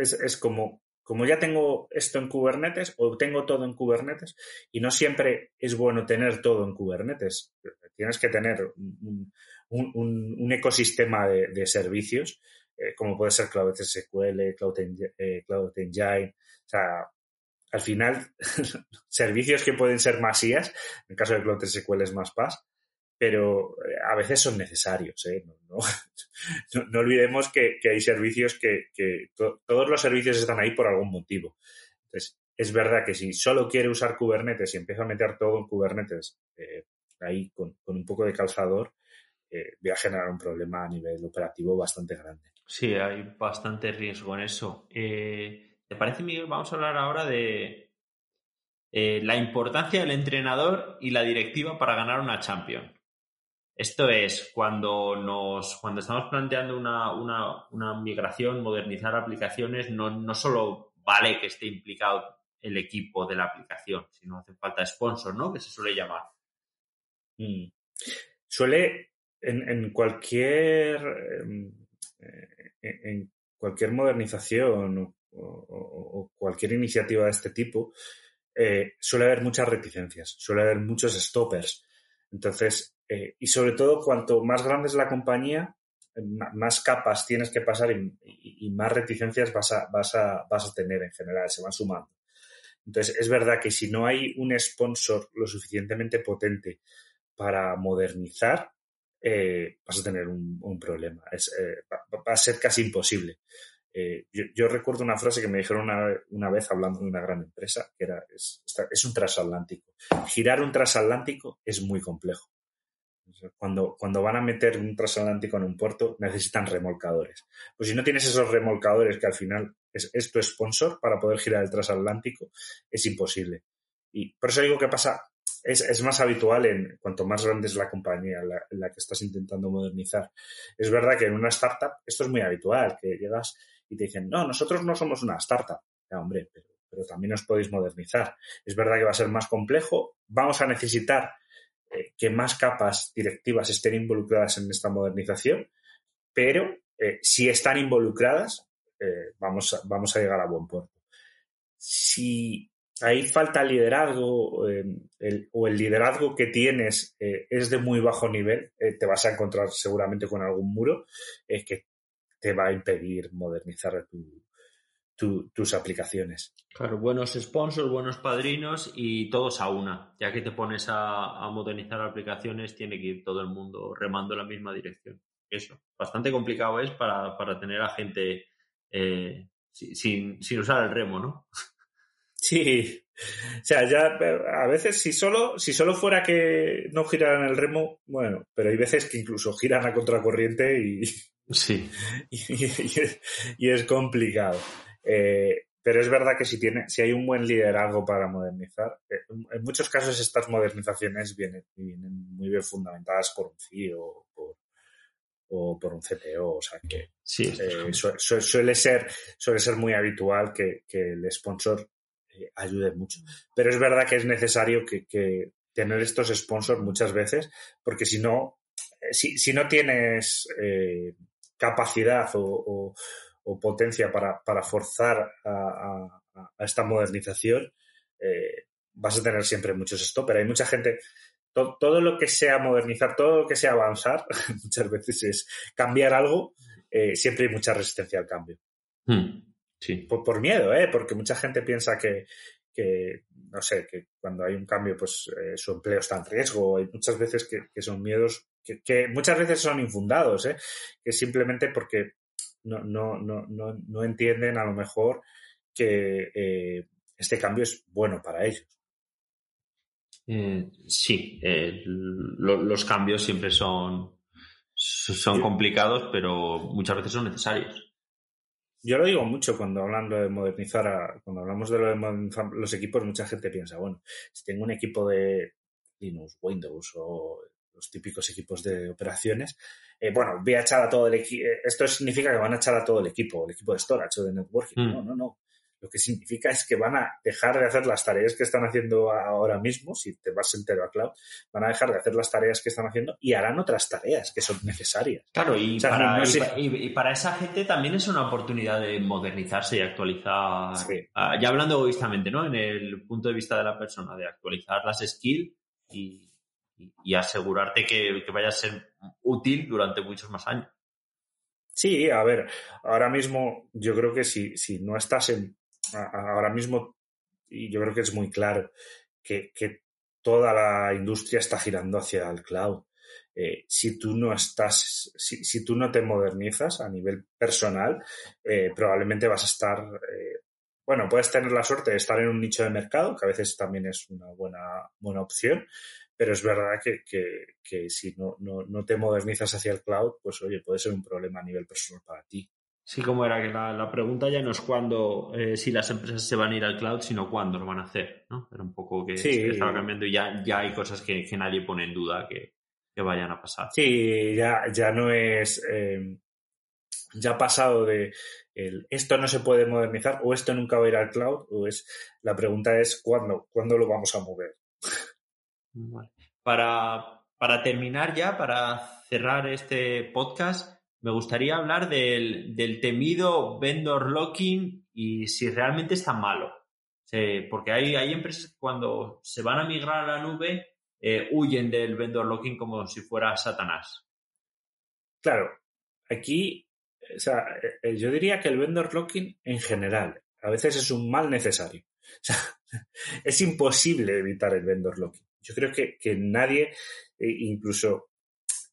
es, es como, como ya tengo esto en Kubernetes o tengo todo en Kubernetes y no siempre es bueno tener todo en Kubernetes. Tienes que tener un, un- un- ecosistema de, de servicios, eh, como puede ser Cloud SQL, Cloud, eh, Cloud Engine, o sea, al final, servicios que pueden ser más IaaS, en el caso de Cloud SQL es más PaaS, pero eh, a veces son necesarios, ¿eh? No, no- no, olvidemos que, hay servicios que, que to- todos los servicios están ahí por algún motivo. Entonces, es verdad que si solo quiere usar Kubernetes y empieza a meter todo en Kubernetes eh, ahí con, un poco de calzador, eh, voy a generar un problema a nivel operativo bastante grande. sí, hay bastante riesgo en eso. Eh, ¿Te parece, Miguel? Vamos a hablar ahora de la importancia del entrenador y la directiva para ganar una Champion. Esto es cuando nos, cuando estamos planteando una, una, una migración, modernizar aplicaciones, no, no solo vale que esté implicado el equipo de la aplicación, sino hace falta sponsor, ¿no? Que se suele llamar. Mm. Suele, en, cualquier em, eh, en cualquier modernización o cualquier iniciativa de este tipo, eh, suele haber muchas reticencias, suele haber muchos stoppers. Entonces, eh, y sobre todo, cuanto más grande es la compañía, eh, más capas tienes que pasar y, más reticencias vas a, vas, a, vas a tener en general, se van sumando. Entonces, es verdad que si no hay un sponsor lo suficientemente potente para modernizar, eh, vas a tener un, problema. Va, a ser casi imposible. Yo, recuerdo una frase que me dijeron una, una vez hablando de una gran empresa, que era, es, es un transatlántico. Girar un transatlántico es muy complejo. Cuando, cuando van a meter un transatlántico en un puerto, necesitan remolcadores. Pues si no tienes esos remolcadores que al final es, tu sponsor para poder girar el transatlántico, es imposible. Y por eso digo que pasa, es, es más habitual en cuanto más grande es la compañía en la que estás intentando modernizar. Es verdad que en una startup esto es muy habitual, que llegas y te dicen, no, nosotros no somos una startup. Ya, hombre, pero, pero también os podéis modernizar. Es verdad que va a ser más complejo, vamos a necesitar eh, que más capas directivas estén involucradas en esta modernización, pero eh, si están involucradas, eh, vamos, a, vamos a llegar a buen puerto. Si ahí falta liderazgo o el liderazgo que tienes es de muy bajo nivel, te vas a encontrar seguramente con algún muro que te va a impedir modernizar tu- tu- tus aplicaciones. Claro, buenos sponsors, buenos padrinos y todos a una. Ya que te pones a, a modernizar aplicaciones, tiene que ir todo el mundo remando en la misma dirección. Eso, bastante complicado es para, para tener a gente eh, si- sin, sin usar el remo, ¿no? Sí, o sea, ya a veces si solo, si solo fuera que no giraran el remo, bueno, pero hay veces que incluso giran a contracorriente y, Sí. y, y es, y es complicado. Eh, pero es verdad que si, tiene, si hay un buen liderazgo para modernizar, eh, en muchos casos estas modernizaciones vienen, vienen muy bien fundamentadas por un CEO o por, o por un CTO. O sea que Sí, eh, su- su- suele, ser, suele ser muy habitual que, que el sponsor eh, ayude mucho. Pero es verdad que es necesario que, que tener estos sponsors muchas veces, porque si no, si, si no tienes eh, capacidad o, o- o potencia para, para forzar a, a- a esta modernización, eh, vas a tener siempre muchos stoppers. Hay mucha gente, to- todo lo que sea modernizar, todo lo que sea avanzar, muchas veces es cambiar algo, eh, siempre hay mucha resistencia al cambio. Hmm, sí. Por, por miedo, ¿eh? Porque mucha gente piensa que, que, no sé, que cuando hay un cambio, pues eh, su empleo está en riesgo. Hay muchas veces que, que son miedos que, que muchas veces son infundados, ¿eh? Que simplemente porque no, no, no, no, no entienden a lo mejor que eh, este cambio es bueno para ellos. Eh, sí, eh, lo- los cambios siempre son, son complicados, pero muchas veces son necesarios. Yo lo digo mucho cuando hablando de modernizar, a- cuando hablamos de lo de modernizar los equipos, mucha gente piensa, bueno, si tengo un equipo de Linux, Windows o los típicos equipos de operaciones, eh, bueno, voy a echar a todo el equipo. Esto significa que van a echar a todo el equipo, el equipo de storage o de networking. Mm. No, no, no. Lo que significa es que van a dejar de hacer las tareas que están haciendo ahora mismo, si te vas entero a cloud, van a dejar de hacer las tareas que están haciendo y harán otras tareas que son necesarias. Claro, y, O sea, para, no- no y sé- pa- y- y para esa gente también es una oportunidad de modernizarse y actualizar. Sí. Ah, ya hablando egoístamente, ¿no? En el punto de vista de la persona, de actualizar las skills y, y- asegurarte que, que vaya a ser útil durante muchos más años. Sí, a ver, ahora mismo yo creo que si, si no estás en, ahora mismo, y yo creo que es muy claro que, que toda la industria está girando hacia el cloud. Eh, si tú no estás, si, si tú no te modernizas a nivel personal, eh, probablemente vas a estar, eh, bueno, puedes tener la suerte de estar en un nicho de mercado, que a veces también es una buena, buena opción, pero es verdad que, que, que si no, no, no te modernizas hacia el cloud, pues oye, puede ser un problema a nivel personal para ti. Sí, como era que la, la pregunta ya no es cuándo, eh, si las empresas se van a ir al cloud, sino cuándo lo van a hacer, ¿no? Era un poco que, Sí. estaba cambiando y ya, ya hay cosas que, que nadie pone en duda que, que vayan a pasar. Sí, ya, ya no es. eh, ya ha pasado de el, esto no se puede modernizar o esto nunca va a ir al cloud, o es la pregunta es cuándo, cuándo lo vamos a mover. Para, terminar ya, para cerrar este podcast, me gustaría hablar del, temido vendor locking y si realmente es tan malo. Porque hay, hay empresas que cuando se van a migrar a la nube eh, huyen del vendor locking como si fuera Satanás. Claro, aquí, o sea, eh, yo diría que el vendor locking en general a veces es un mal necesario. Es imposible evitar el vendor locking. Yo creo que, que nadie, eh, incluso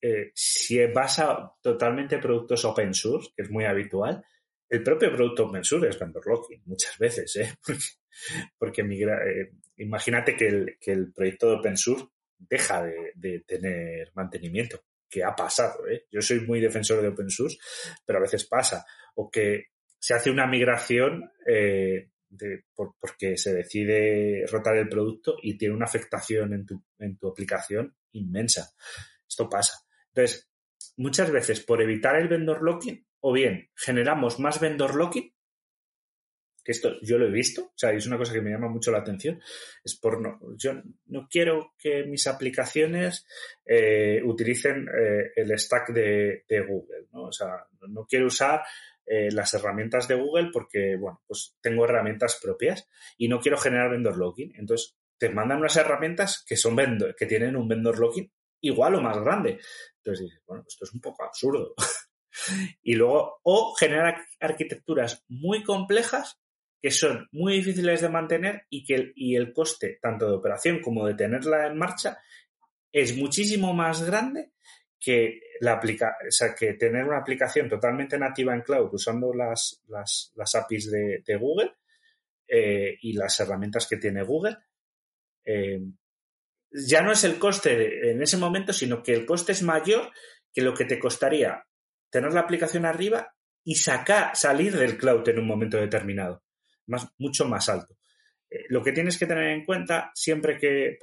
eh, si vas a totalmente productos open source, que es muy habitual, el propio producto open source es locking muchas veces, ¿eh? porque, porque migra, eh, imagínate que el, que el proyecto de open source deja de, de tener mantenimiento, que ha pasado. ¿eh? Yo soy muy defensor de open source, pero a veces pasa. O que se hace una migración eh, por, porque se decide rotar el producto y tiene una afectación en tu, en tu aplicación inmensa. Esto pasa. Entonces, muchas veces por evitar el vendor locking, o bien generamos más vendor locking, que esto yo lo he visto, o sea, es una cosa que me llama mucho la atención, es por no, yo no quiero que mis aplicaciones eh, utilicen eh, el stack de, de, Google, ¿no? O sea, no quiero usar eh, las herramientas de Google porque, bueno, pues tengo herramientas propias y no quiero generar vendor locking. Entonces, te mandan unas herramientas que son vendor, que tienen un vendor locking igual o más grande. Entonces dices, bueno, esto es un poco absurdo. y luego, o generar arquitecturas muy complejas que son muy difíciles de mantener y que el, y el coste tanto de operación como de tenerla en marcha es muchísimo más grande que la aplica o sea, que tener una aplicación totalmente nativa en cloud usando las, las, las APIs de, Google eh, y las herramientas que tiene Google. Eh, ya no es el coste en ese momento, sino que el coste es mayor que lo que te costaría tener la aplicación arriba y sacar, salir del cloud en un momento determinado más, mucho más alto. Eh, lo que tienes que tener en cuenta siempre que eh,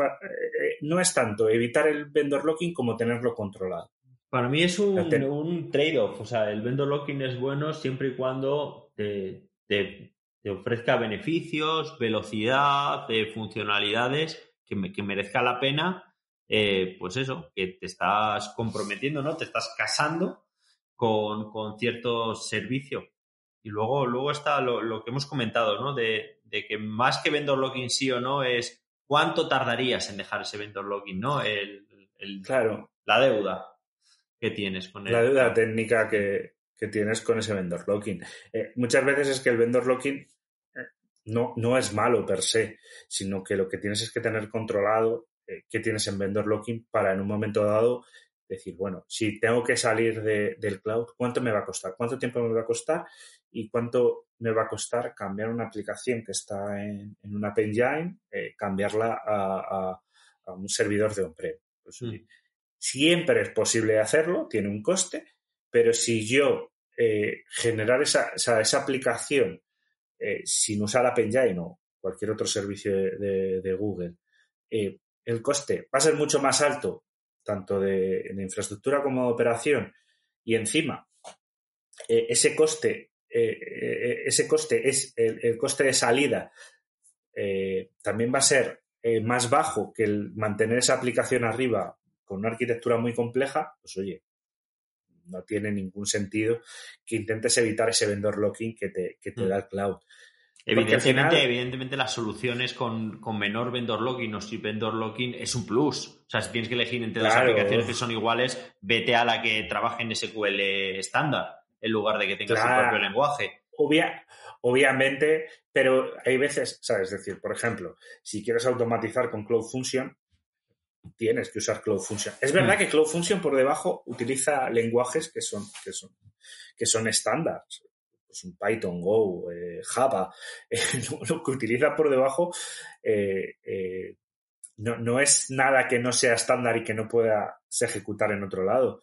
no es tanto evitar el vendor locking como tenerlo controlado. Para mí es un, un trade-off. O sea, el vendor locking es bueno siempre y cuando te, te, te ofrezca beneficios, velocidad, eh, funcionalidades que, me, que, merezca la pena. Eh, pues eso, que te estás comprometiendo, ¿no? Te estás casando con, con cierto servicio. Y luego, luego está lo, lo que hemos comentado, ¿no? De, de, que más que vendor login sí o no es cuánto tardarías en dejar ese vendor login, ¿no? El, el, claro. La deuda que tienes con él. La deuda técnica que, que tienes con ese vendor locking. Eh, muchas veces es que el vendor locking eh, no, no es malo per se, sino que lo que tienes es que tener controlado eh, qué tienes en vendor locking para en un momento dado decir, bueno, si tengo que salir de, del cloud, ¿cuánto me va a costar? ¿Cuánto tiempo me va a costar? ¿Y cuánto me va a costar cambiar una aplicación que está en, en una engine, eh, cambiarla a, a, a, un servidor de on-prem? Pues, mm. Siempre es posible hacerlo, tiene un coste, pero si yo eh, generar esa, esa, esa aplicación eh, sin usar App Engine o cualquier otro servicio de, de, de Google, el coste va a ser mucho más alto tanto de, de, infraestructura como de operación, y encima ese coste, eh, ese coste es el, el coste de salida, eh, también va a ser eh, más bajo que el mantener esa aplicación arriba con una arquitectura muy compleja, pues oye, no tiene ningún sentido que intentes evitar ese vendor locking que te, que te mm. da el cloud. Evidentemente, final... evidentemente las soluciones con, con, menor vendor locking o sin vendor locking es un plus. O sea, si tienes que elegir entre claro. dos aplicaciones que son iguales, vete a la que trabaje en SQL estándar en lugar de que tenga claro. su propio lenguaje. Obvia, obviamente, pero hay veces, ¿sabes? Es decir, por ejemplo, si quieres automatizar con Cloud Function, tienes que usar Cloud Function. Es verdad mm. que Cloud Function por debajo utiliza lenguajes que son, que son, que son estándar pues un Python, Go, eh, Java, eh, lo que utiliza por debajo eh, no, no, es nada que no sea estándar y que no pueda se ejecutar en otro lado.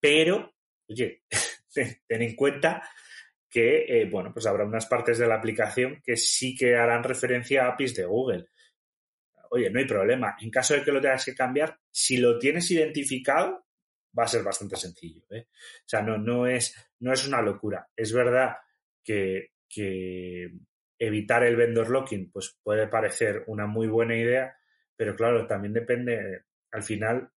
Pero, oye, ten, en cuenta que, bueno, pues habrá unas partes de la aplicación que sí que harán referencia a APIs de Google. oye, no hay problema. En caso de que lo tengas que cambiar, si lo tienes identificado, va a ser bastante sencillo. ¿eh? O sea, no, no, es, no es una locura. Es verdad que, que evitar el vendor locking pues puede parecer una muy buena idea, pero claro, también depende, al final,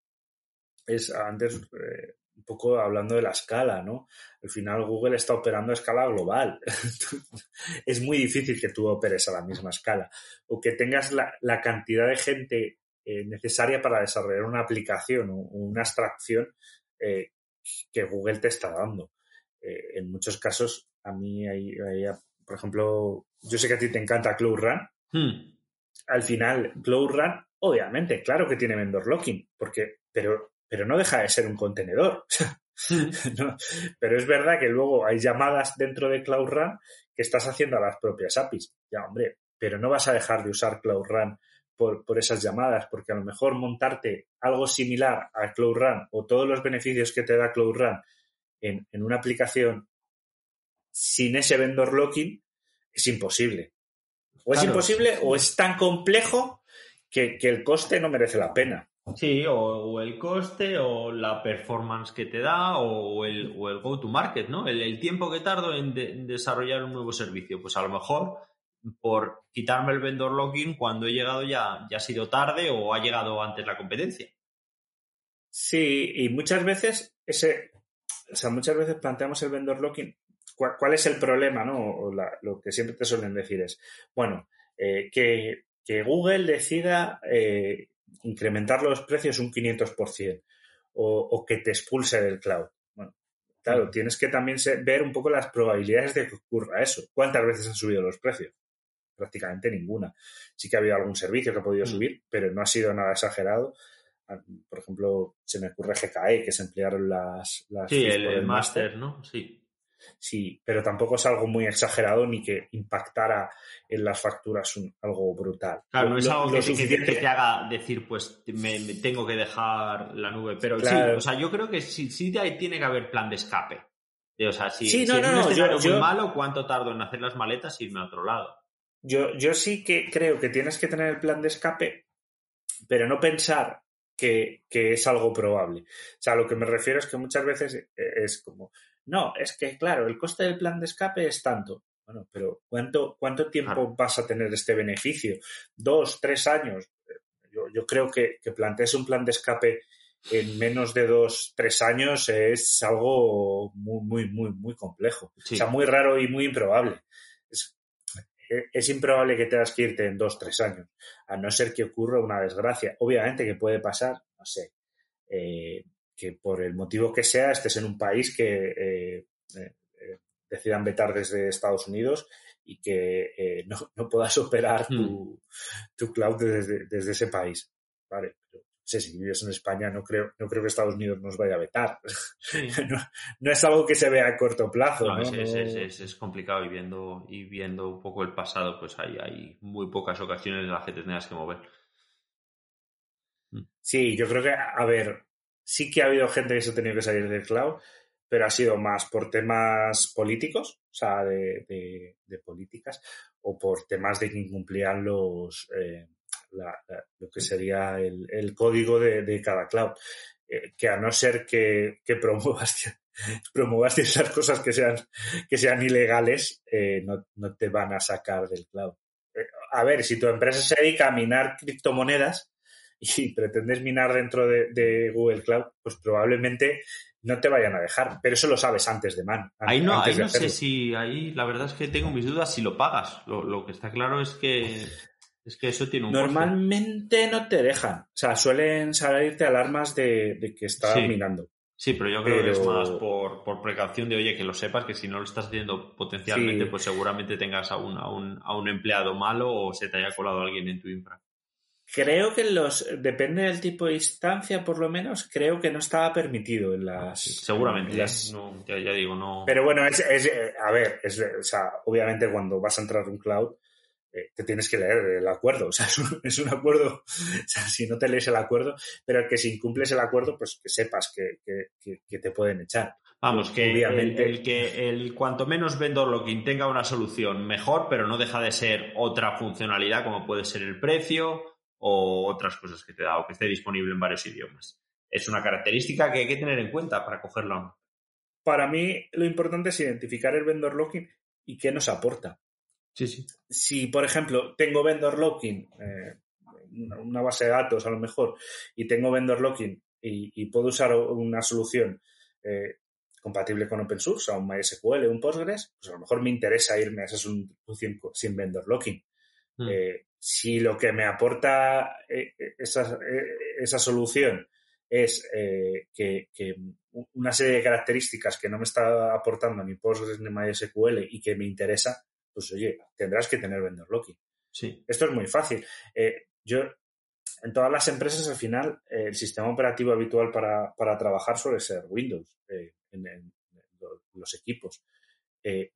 es antes eh, un poco hablando de la escala, ¿no? Al final Google está operando a escala global. es muy difícil que tú operes a la misma escala o que tengas la, la cantidad de gente eh, necesaria para desarrollar una aplicación o una abstracción eh, que Google te está dando. Eh, en muchos casos, a mí, hay, hay, por ejemplo, yo sé que a ti te encanta Cloud Run. Hmm. Al final, Cloud Run, obviamente, claro que tiene vendor locking, porque, pero, pero no deja de ser un contenedor. no, pero es verdad que luego hay llamadas dentro de Cloud Run que estás haciendo a las propias APIs. Ya, hombre, pero no vas a dejar de usar Cloud Run por, por, esas llamadas, porque a lo mejor montarte algo similar a Cloud Run o todos los beneficios que te da Cloud Run en, en una aplicación sin ese vendor locking es imposible. O es Claro. imposible o es tan complejo que, que el coste no merece la pena. Sí, o, el coste, o la performance que te da, o el, o el go-to-market, ¿no? El, el tiempo que tardo en, de- en desarrollar un nuevo servicio. Pues a lo mejor por quitarme el vendor login cuando he llegado ya, ya ha sido tarde o ha llegado antes la competencia. Sí, y muchas veces ese, o sea, muchas veces planteamos el vendor locking. ¿Cuál, cuál es el problema, no? O la- lo que siempre te suelen decir es, bueno, eh, que, que Google decida eh, incrementar los precios un 500% o, o que te expulse del cloud. Bueno, claro, tienes que también ver un poco las probabilidades de que ocurra eso. ¿Cuántas veces han subido los precios? Prácticamente ninguna. Sí que ha habido algún servicio que ha podido Mm. subir, pero no ha sido nada exagerado. Ah, Por ejemplo, se me ocurre GKE, que se emplearon las... las Sí, el, el máster, ¿no? Sí. Sí, pero tampoco es algo muy exagerado ni que impactara en las facturas un- algo brutal. Claro, no es Lo- algo lo que, te- que te- que te haga decir, pues me, me tengo que dejar la nube. Pero Claro. sí, o sea, yo creo que sí, sí tiene que haber plan de escape. Eh, O sea, si, Sí, si no, es no, no, yo- muy yo- malo, ¿cuánto tardo en hacer las maletas y irme a otro lado? Yo, yo sí que creo que tienes que tener el plan de escape, pero no pensar que, que es algo probable. O sea, lo que me refiero es que muchas veces eh, es como, no, es que claro, el coste del plan de escape es tanto. Bueno, pero ¿cuánto, cuánto tiempo Claro. vas a tener este beneficio? ¿Dos, tres años? Yo, yo creo que, que plantees un plan de escape en menos de dos, tres años es algo muy, muy, muy, muy complejo. Sí. O sea, muy raro y muy improbable. Es, eh, es improbable que tengas que irte en dos, tres años, a no ser que ocurra una desgracia. Obviamente que puede pasar, no sé, eh, que por el motivo que sea estés en un país que eh, eh, eh, decidan vetar desde Estados Unidos y que eh, no, no puedas operar tu, tu cloud desde, desde ese país. Vale, pero no sé, si vives en España no creo, no creo que Estados Unidos nos vaya a vetar. Sí. no, no es algo que se vea a corto plazo. Es- es- es complicado y viendo, y viendo un poco el pasado, pues hay, hay muy pocas ocasiones en las que te tengas que mover. Sí, yo creo que, a ver, sí que ha habido gente que se ha tenido que salir del cloud, pero ha sido más por temas políticos, o sea, de, políticas, o por temas de que incumplían los, eh, lo que sería el, código de, cada cloud. Eh, que a no ser que, que promuevas, ciertas cosas que sean, que sean ilegales, eh, no, no te van a sacar del cloud. A ver, si tu empresa se dedica a minar criptomonedas, y pretendes minar dentro de, de Google Cloud, pues probablemente no te vayan a dejar. Pero eso lo sabes antes de man. Ahí no, ahí no sé si, ahí la verdad es que tengo mis dudas si lo pagas. Lo, lo que está claro es que, es que eso tiene un coste. Normalmente no te dejan. O sea, suelen salirte alarmas de, de que estás Sí. minando. Sí, pero yo creo que es más por, por precaución de, oye, que lo sepas, que si no lo estás haciendo potencialmente, Sí. pues seguramente tengas a un, a, un, a un empleado malo o se te haya colado alguien en tu infra. Creo que los, depende del tipo de instancia, por lo menos, creo que no estaba permitido en las. Seguramente, en las- ¿eh? No, ya, ya digo, no. Pero bueno, es, es, a ver, es, o sea, obviamente cuando vas a entrar a un cloud, eh, te tienes que leer el acuerdo. O sea, es un, es un acuerdo, o sea, si no te lees el acuerdo, pero que si incumples el acuerdo, pues que sepas que, que, que- que te pueden echar. Vamos, que Obviamente. el que el cuanto menos vendor login tenga una solución mejor, pero no deja de ser otra funcionalidad como puede ser el precio o otras cosas que te da o que esté disponible en varios idiomas. Es una característica que hay que tener en cuenta para cogerla o no. Para mí lo importante es identificar el vendor locking y qué nos aporta. Sí, sí. Si, por ejemplo, tengo vendor locking, eh, una base de datos a lo mejor, y tengo vendor locking y, y puedo usar una solución eh, compatible con OpenSource, a un MySQL, un Postgres, pues a lo mejor me interesa irme a esa solución sin vendor locking. Mm. Eh, si lo que me aporta eh, esa, eh, esa, solución es eh, que, que, una serie de características que no me está aportando ni Postgres ni MySQL y que me interesa, pues oye, tendrás que tener vendor locking. Sí. Esto es muy fácil. Eh, yo, en todas las empresas, al final, eh, el sistema operativo habitual para, para, trabajar suele ser Windows eh, en, en, los equipos.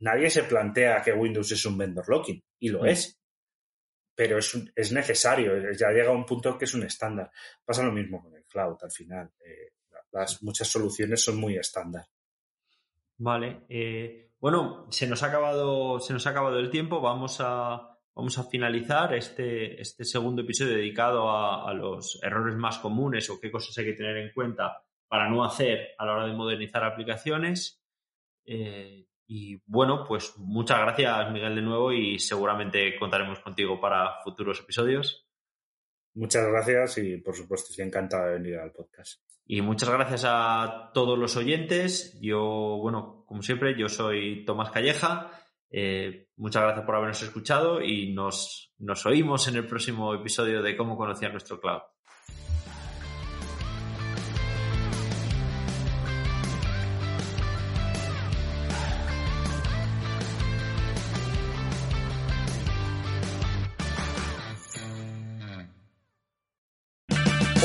Nadie se plantea que Windows es un vendor locking, y lo mm. es. Pero es, un, es necesario, ya llega a un punto que es un estándar. Pasa lo mismo con el cloud, al final. Eh, las muchas soluciones son muy estándar. Vale. Eh, bueno, se nos ha acabado, se nos ha acabado el tiempo. Vamos a, vamos a finalizar este, este segundo episodio dedicado a, a, los errores más comunes o qué cosas hay que tener en cuenta para no hacer a la hora de modernizar aplicaciones. Eh, y bueno, pues muchas gracias Miguel de nuevo y seguramente contaremos contigo para futuros episodios. Muchas gracias y por supuesto estoy encantado de venir al podcast. Y muchas gracias a todos los oyentes. Yo, bueno, como siempre, yo soy Tomás Calleja. Eh, muchas gracias por habernos escuchado y nos, nos oímos en el próximo episodio de Cómo conocías nuestro cloud.